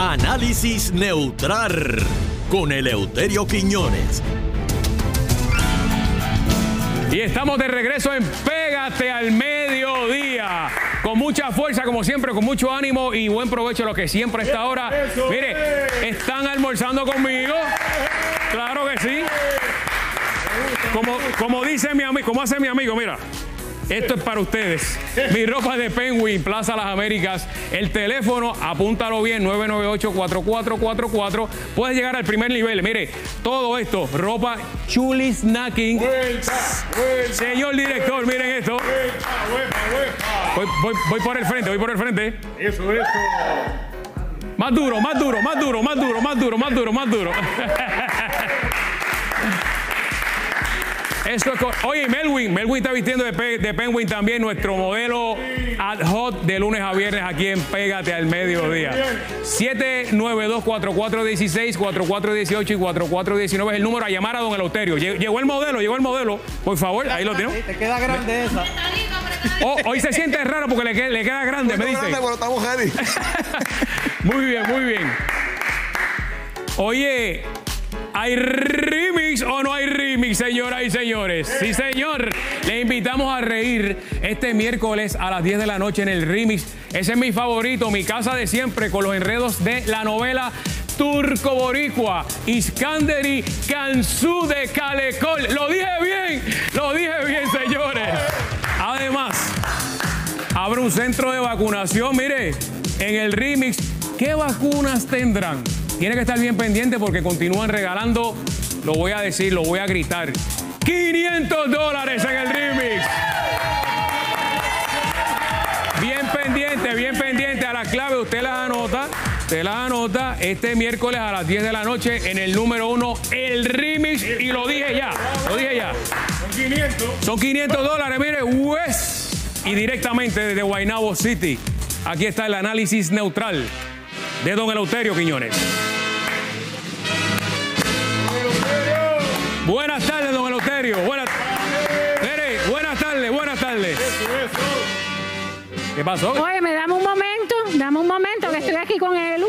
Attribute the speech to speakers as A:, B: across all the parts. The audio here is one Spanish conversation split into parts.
A: Análisis neutral con Eleuterio Quiñones.
B: Y estamos de regreso en Pégate al Mediodía. Con mucha fuerza, como siempre, con mucho ánimo y buen provecho a lo que siempre está ahora. Mire, están almorzando conmigo. Claro que sí. Como, como dice mi amigo, como hace mi amigo, mira. Esto es para ustedes. Mi ropa de Penguin, Plaza Las Américas. El teléfono, apúntalo bien, 998-4444. Puedes llegar al primer nivel. Mire, todo esto, ropa chuli snacking. Señor director, miren esto. Voy, voy- voy por el frente, voy por el frente.
C: Eso, eso.
B: Más duro, más duro, más duro, más duro, más duro, más duro, más duro. Eso es co- Oye, Melwin, Melwin está vistiendo de, Pe- de Penguin también, nuestro modelo ad hoc de lunes a viernes aquí en Pégate al Mediodía. 792-4416, 4418 y 4419 es el número a llamar a don Eleuterio. Lle- Llegó el modelo, llegó el modelo. Por favor, ahí lo tenemos.
D: Te queda grande esa.
B: Oh, hoy se siente raro porque le, que- le queda grande, me dice. Muy bien, muy bien. Oye, ¿hay remix o no hay remix, señoras y señores? Sí, señor. Le invitamos a reír este miércoles a las 10 de la noche en el remix. Ese es mi favorito, mi casa de siempre, con los enredos de la novela Turco Boricua, Iskanderi, Kansu de Calecol. Lo dije bien, lo dije bien, señores. Además, Abre un centro de vacunación, mire, en el remix, ¿qué vacunas tendrán? Tiene que estar bien pendiente porque continúan regalando, lo voy a decir, lo voy a gritar, 500 dólares en el remix. Bien pendiente, bien pendiente a la clave, usted la anota, usted la anota este miércoles a las 10 de la noche en el número uno, el remix, y lo dije ya, lo dije ya.
C: Son 500.
B: Son 500 dólares, mire, West. Y directamente desde Guaynabo City. Aquí está el análisis neutral de don Eleuterio Quiñones. ¿Qué pasó?
E: Oye, me dame un momento, dame un momento, que estoy aquí con Elu.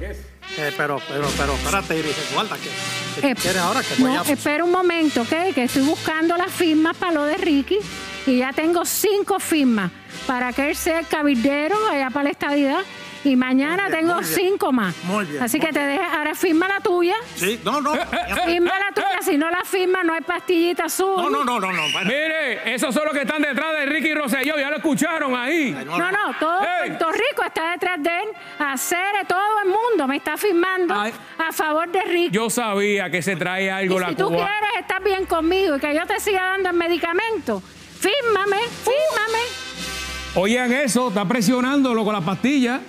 D: Eh, pero, pero, pero, espérate, Iris, guarda que,
E: Eh,
D: quieres ahora que voy
E: no,
D: a...
E: espera un momento, ¿ok? Que estoy buscando las firmas para lo de Ricky y ya tengo cinco firmas para que él sea el cabildero allá para la estadidad y mañana
D: bien,
E: tengo cinco más.
D: Muy bien,
E: Así
D: muy
E: que te deja, ahora firma la tuya.
D: Sí, no, no.
E: Firma la tuya, si no la firma no hay pastillita azul.
D: No, no, no, no, no.
B: Mire, esos son los que están detrás de Ricky Rosselló, ya lo escucharon ahí.
E: No, no, todo. Puerto Rico está detrás de él. Hacer todo el mundo me está firmando
B: Ay.
E: a favor de Ricky.
B: Yo sabía que se trae algo
E: Y
B: la
E: si tú quieres estar bien conmigo y que yo te siga dando el medicamento, fírmame, fírmame.
B: Oigan eso, está presionándolo con la pastilla.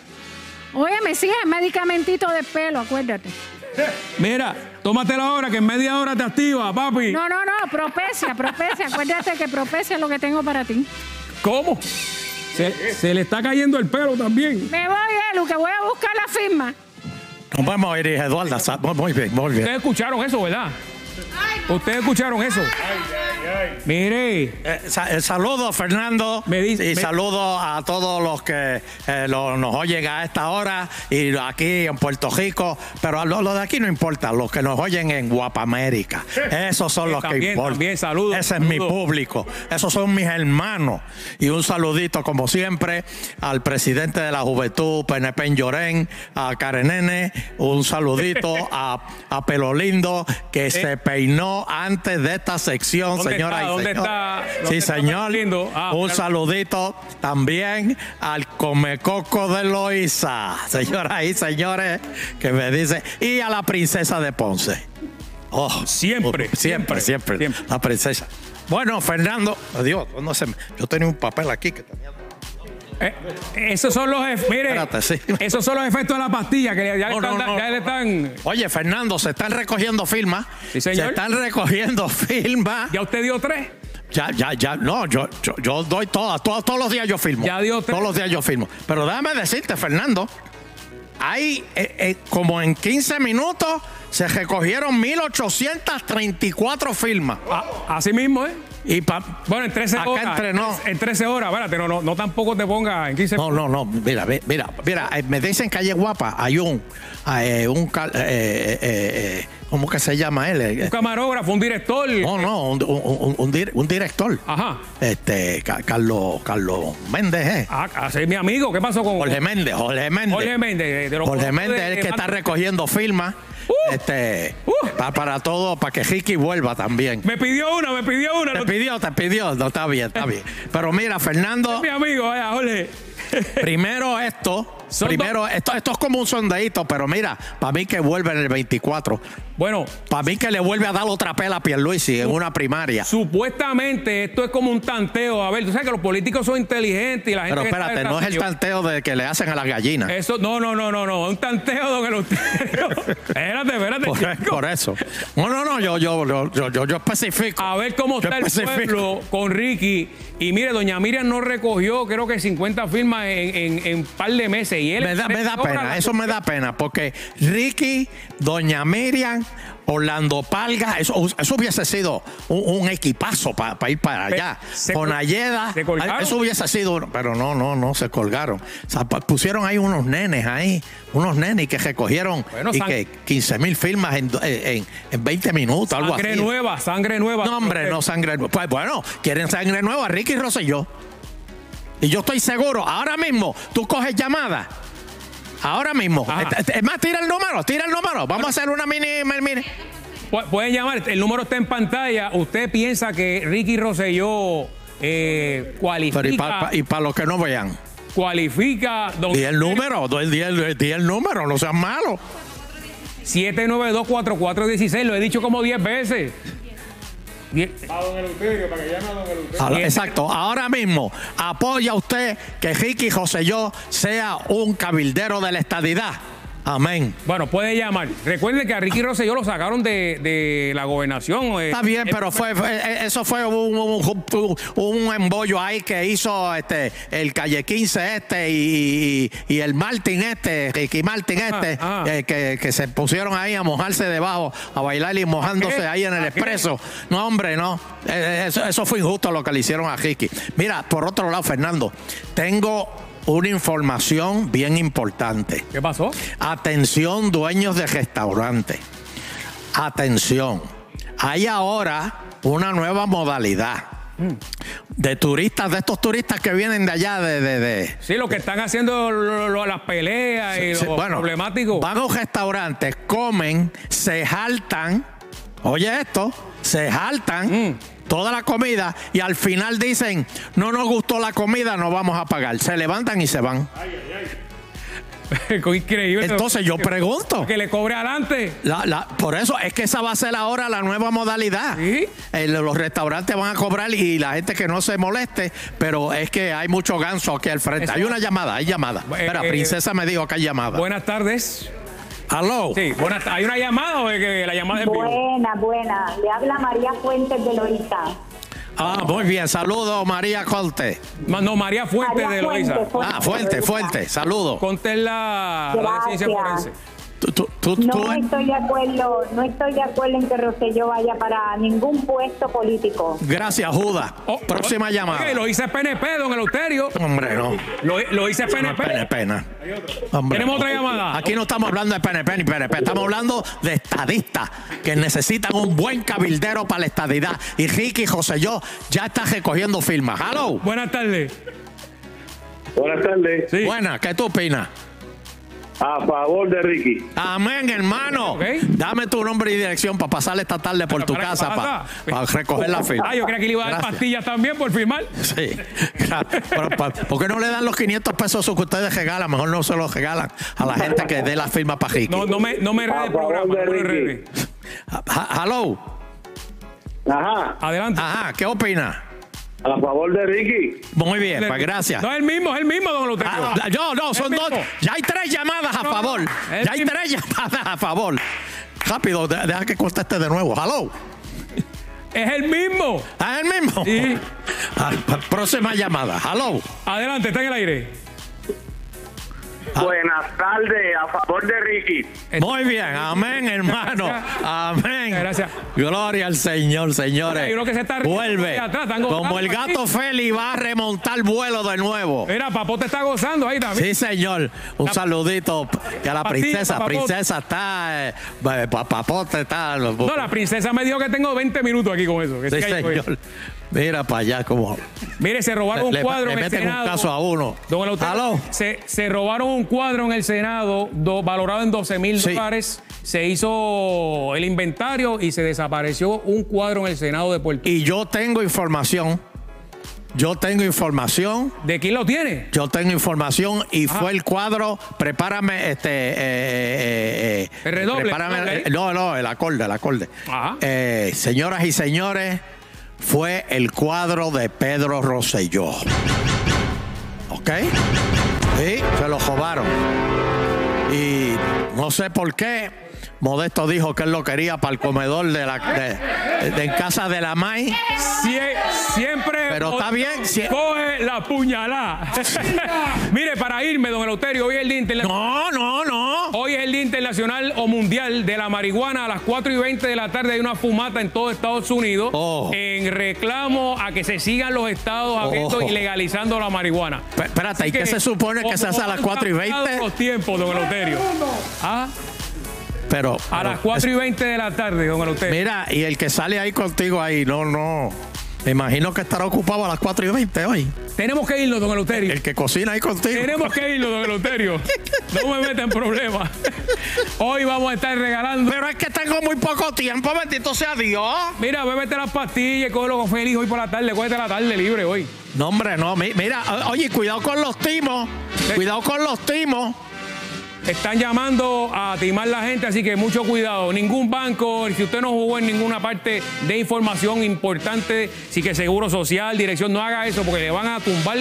E: Oye, me sigue el medicamentito de pelo, acuérdate.
B: Mira, tómatela ahora que en media hora te activa, papi.
E: No, no, no, propecia, propecia. Acuérdate que propecia es lo que tengo para ti.
B: ¿Cómo? Se, se le está cayendo el pelo también.
E: Me voy, Elu, que voy a buscar la firma.
D: Nos vemos, Iris Eduarda. Sa- Muy bien, muy bien.
B: Ustedes escucharon eso, ¿verdad? Ustedes escucharon eso. Mire,
D: Eh, sa- eh, saludo, Fernando.
B: Me dice-
D: y
B: me-
D: saludo a todos los que eh, lo- nos oyen a esta hora y aquí en Puerto Rico. Pero a lo, lo de aquí no importa, los que nos oyen en Guapamérica. Esos son
B: Eh,
D: los que
B: también,
D: importan.
B: también, saludos,
D: Ese es mi
B: saludos.
D: público. Esos son mis hermanos. Y un saludito, como siempre, al presidente de la Juventud, PNP en Llorén, a Karenene. Un saludito a, a Pelo Lindo, que se peinó antes de esta sección,
B: Eh. ¿Dónde
D: señora
B: está?
D: y
B: ¿Dónde
D: señor.
B: está? ¿Dónde
D: Sí,
B: está
D: señor.
B: Ah,
D: un
B: claro.
D: saludito también al Comecoco de Loíza, señoras y señores, que me dice, y a la princesa de Ponce. Oh,
B: Siempre,
D: oh, siempre,
B: siempre,
D: siempre,
B: siempre.
D: La princesa. Bueno, Fernando, adiós, no sé, yo tenía un papel aquí que tenía.
B: Eh, esos son los ef- mire,
D: Espérate, sí.
B: esos son los efectos de la pastilla que ya,
D: no,
B: están,
D: no.
B: ya le están.
D: Oye, Fernando, se están recogiendo firmas.
B: Sí, señor.
D: Se están recogiendo firmas.
B: Ya usted dio tres.
D: Ya, ya, ya, no, yo, yo, yo doy todas, todos, todos los días yo firmo.
B: Ya dio tres.
D: Todos los días yo firmo. Pero déjame decirte, Fernando, hay eh, eh, como en 15 minutos se recogieron 1834 firmas.
B: Ah, así mismo, ¿eh?
D: Y pa-
B: Bueno, en 13
D: Acá
B: horas.
D: entre no.
B: En 13 horas, espérate, no, no, no tampoco te ponga en 15
D: No, no, no, mira, mira, mira, eh, me dicen calle guapa, hay un, eh, un, eh, eh, eh, ¿cómo que se llama él?
B: Un camarógrafo, un director.
D: No, no, un, un- un- un dir- un director.
B: Ajá.
D: Este, Ca- Carlos, Carlos Méndez, ¿eh?
B: Ah, es mi amigo. ¿Qué pasó con
D: Jorge Méndez, Jorge Méndez.
B: Jorge Méndez? De los
D: Jorge Méndez
B: de-
D: es el que
B: de-
D: está recogiendo firmas.
B: Uh.
D: este,
B: Uh.
D: pa- para todo, para que Ricky vuelva también.
B: Me pidió una, me pidió una.
D: Te
B: No-
D: pidió, te pidió, no está bien, está bien. Pero mira, Fernando,
B: mi amigo, vaya, Jorge.
D: primero esto,
B: Son
D: primero esto, esto es como un sondeíto, pero mira, para mí que vuelve en el 24.
B: Bueno,
D: Para mí que le vuelve a dar otra pela a Pierluisi en una primaria.
B: supuestamente esto es como un tanteo. A ver, tú sabes que los políticos son inteligentes y la gente.
D: Pero
B: que está
D: espérate, no es el
B: de
D: tanteo de que le hacen a las gallinas.
B: Eso, no, no, no, no, no. Un tanteo, don Eleuterio. espérate, espérate.
D: Por,
B: chico.
D: por eso. No, no, no, yo, yo, yo, yo, yo, especifico.
B: A ver cómo
D: Yo
B: está el pueblo con Ricky. Y mire, doña Miriam no recogió, creo que 50 firmas en un par de meses. Y él
D: Me da, me da
B: ahora
D: pena, eso me da pena, porque Ricky, Doña Miriam, Orlando Palga, eso, eso hubiese sido un, un equipazo para ir para allá.
B: se
D: Con Ayeda, eso hubiese sido, pero no, no, no, se colgaron. O sea, pa- pusieron ahí unos nenes ahí, unos nenes que recogieron
B: Bueno,
D: y que 15 mil firmas en, en, en 20 minutos, algo
B: Sangre
D: así.
B: nueva, sangre nueva.
D: No, hombre, no sangre nueva. Pues bueno, quieren sangre nueva, Ricky Rosselló. Y yo estoy seguro, ahora mismo, tú coges llamadas. Ahora mismo. Es- Es más, tira el número, tira el número. Vamos a hacer una mini, mini.
B: Pu- Pueden llamar, el número está en pantalla. ¿Usted piensa que Ricky Rosselló eh, cualifica,
D: Pero y para pa los que no vean.
B: cualifica
D: Di el número, di el, di el- di el número, no seas malo.
B: 7924416? Lo he dicho como 10 veces. Die-
C: A don Eleuterio, para que llame a don Eleuterio.
D: Exacto. Ahora mismo, apoya usted que Ricky Rosselló sea un cabildero de la estadidad. Amén.
B: Bueno, puede llamar. Recuerden que a Ricky Rosselló lo sacaron de, de la gobernación. eh,
D: Está bien,
B: eh,
D: pero fue, fue- eh, eso fue un, un, embollo ahí que hizo este el Calle 15 este y, y- el Martin este, Ricky Martin este,
B: ah.
D: eh, que, que se pusieron ahí a mojarse debajo, a bailar y mojándose
B: ¿Qué?
D: ahí en el expreso. No, hombre, no. Eh, Eso, eso fue injusto lo que le hicieron a Ricky. Mira, por otro lado, Fernando, tengo una información bien importante.
B: ¿Qué pasó?
D: Atención, dueños de restaurantes. Atención. Hay ahora una nueva modalidad de turistas, de estos turistas que vienen de allá, de. de, de-
B: Sí, lo que están haciendo lo- lo- las peleas y
D: Sí,
B: los
D: bueno,
B: problemáticos.
D: Van a un restaurante, comen, se jaltan. Oye, esto, se jaltan.
B: Mm.
D: Toda la comida y al final dicen, no nos gustó la comida, no vamos a pagar. Se levantan y se van.
B: Increíble.
D: Entonces yo pregunto,
B: Que le cobre adelante.
D: La- la- por eso es que esa va a ser ahora la nueva modalidad.
B: Sí.
D: Eh, los restaurantes van a cobrar y la gente que no se moleste, pero es que hay mucho ganso aquí al frente.
B: Eso-
D: hay una llamada, hay llamada.
B: Eh,
D: Espera,
B: eh,
D: Princesa me dijo que hay llamada.
B: Buenas tardes.
D: Hello.
B: Sí, buenas ¿Hay una llamada o es que la llamada es en vivo?
F: Buena, buena. Le habla María Fuentes de Loíza.
D: Ah, muy bien. Saludos, María Corte.
B: No, María Fuente
F: María
B: de Loiza.
F: Fuente, Fuente.
D: Ah, fuerte, fuerte. Saludos.
B: Conté la, la de ciencia forense.
D: Tú- tú- tú-
F: No
D: tú-
F: estoy de acuerdo, no estoy de acuerdo en que Rosselló vaya para ningún puesto político.
D: Gracias, Judas.
B: Oh,
D: Próxima
B: oh,
D: llamada.
B: oye, lo hice PNP, don Eleuterio.
D: Hombre, no.
B: Lo, lo hice PNP.
D: pena. Hombre,
B: Tenemos
D: no.
B: otra llamada.
D: Aquí no estamos hablando de PNP ni PNP, estamos hablando de estadistas que necesitan un buen cabildero para la estadidad. Y Ricky José yo ya está recogiendo firmas. Hello.
B: Buenas tardes.
C: Buenas tardes.
B: Sí.
D: Buena, ¿qué tú opinas?
C: A favor de Ricky.
D: Amén, hermano. Dame tu nombre y dirección para pasarle esta tarde por tu
B: ¿Para qué
D: casa para, recoger la firma.
B: Ah, yo creía que le iba a dar
D: Gracias.
B: pastillas también por firmar.
D: Sí. Pero, pa- ¿Por qué no le dan los 500 pesos que ustedes regalan? Mejor no se los regalan a la gente que dé la firma para Ricky.
B: No, no me, no me el programa.
C: de
B: no me
C: Ricky.
D: Hello.
C: Ajá.
B: Adelante.
D: Ajá, ¿qué opina?
C: A favor de Ricky.
D: Muy bien, pues gracias.
B: No, es el mismo, es el mismo, don Eleuterio.
D: Ah, yo, no, son dos. Ya hay tres llamadas a
B: No,
D: favor. Ya hay
B: mismo.
D: tres llamadas a favor. Rápido, de- deja que conteste de nuevo. Hello.
B: Es el mismo.
D: ¿Ah, el mismo?
B: Sí.
D: Ah, próxima llamada. Hello.
B: Adelante, está en el aire.
C: Buenas tardes, a favor de Ricky.
D: Muy bien, amén, hermano. Amén.
B: Gracias.
D: Gloria al Señor, señores.
B: Hay uno que se está
D: Vuelve.
B: ahí atrás,
D: Como el gato
B: aquí.
D: Feli va a remontar vuelo de nuevo.
B: Mira, Papote está gozando ahí también.
D: Sí, señor. Un
B: La-
D: saludito que a la princesa. Princesa está. eh, eh, pa- papote está.
B: No, la princesa me dijo que tengo 20 minutos aquí con eso. que
D: Sí, señor. Mira para allá como.
B: Mire, se robaron un
D: Le,
B: cuadro
D: le
B: en el
D: meten
B: Senado.
D: un caso a uno.
B: Don Eleuterio. Se, se robaron un cuadro en el Senado do- valorado en 12 mil
D: Sí.
B: dólares. Se hizo el inventario y se desapareció un cuadro en el Senado de Puerto Rico.
D: Y yo tengo información. Yo tengo información.
B: ¿De quién lo tiene?
D: Yo tengo información y
B: Ajá.
D: fue el cuadro. Prepárame este. eh, eh, eh,
B: El redoble,
D: prepárame- no, no, el acorde, el acorde.
B: Ajá.
D: Señoras y señores, fue el cuadro de Pedro Rosselló. ¿Ok? Sí, se lo robaron. Y no sé por qué. Modesto dijo que él lo quería para el comedor de la de, de- en casa de la May.
B: Sie- siempre.
D: Pero está bien, sie-
B: Coge la puñalada. Mire, para irme, don Eleuterio, hoy es el Día Internacional.
D: No, no, no.
B: Hoy es el Día Internacional o Mundial de la Marihuana. A las 4 y 20 de la tarde hay una fumata en todo Estados Unidos
D: Oh.
B: en reclamo a que se sigan los estados abriendo
D: Oh.
B: y legalizando la marihuana.
D: Pe- Espérate, ¿y
B: Así
D: qué
B: que,
D: se supone que se hace a las
B: como
D: 4 y
B: han cambiado
D: 20?
B: Los tiempos, don Eleuterio. Ah,
D: Pero,
B: a
D: pero-
B: las 4 y 20 de la tarde, don Eleuterio.
D: Mira, y el que sale ahí contigo ahí, no, no. Me imagino que estará ocupado a las 4 y 20 hoy.
B: Tenemos que irnos, don Eleuterio.
D: El que cocina ahí contigo.
B: Tenemos que irnos, don Eleuterio. No me meta en problemas. Hoy vamos a estar regalando.
D: Pero es que tengo muy poco tiempo, bendito sea Dios.
B: Mira, bébete las pastillas, cógelo con Félix hoy por la tarde, cógete la tarde libre hoy.
D: No, hombre, no. mi- Mira, oye, cuidado con los timos. Cuidado con los timos.
B: Están llamando a timar la gente, así que mucho cuidado. Ningún banco, si usted no jugó en ninguna parte de información importante, sí que Seguro Social, dirección, no haga eso porque le van a tumbar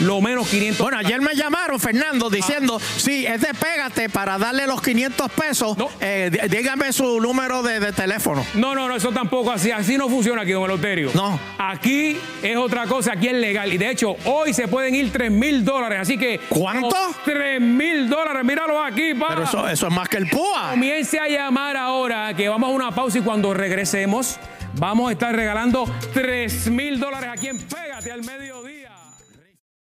B: lo menos 500.
D: Bueno, ayer me llamaron, Fernando, diciendo, sí, es de pégate para darle los 500 pesos.
B: No.
D: Eh, dí- dígame su número de, de teléfono.
B: No, no, no, eso tampoco así, así no funciona aquí, don Eloterio.
D: No.
B: Aquí es otra cosa, aquí es legal. Y de hecho, hoy se pueden ir 3 mil dólares, así que.
D: ¿Cuánto?
B: 3 mil dólares, míralo aquí, pa.
D: Pero eso, eso es más que el púa.
B: Comience a llamar ahora, que vamos a una pausa y cuando regresemos, vamos a estar regalando 3 mil dólares aquí en Pégate al mediodía.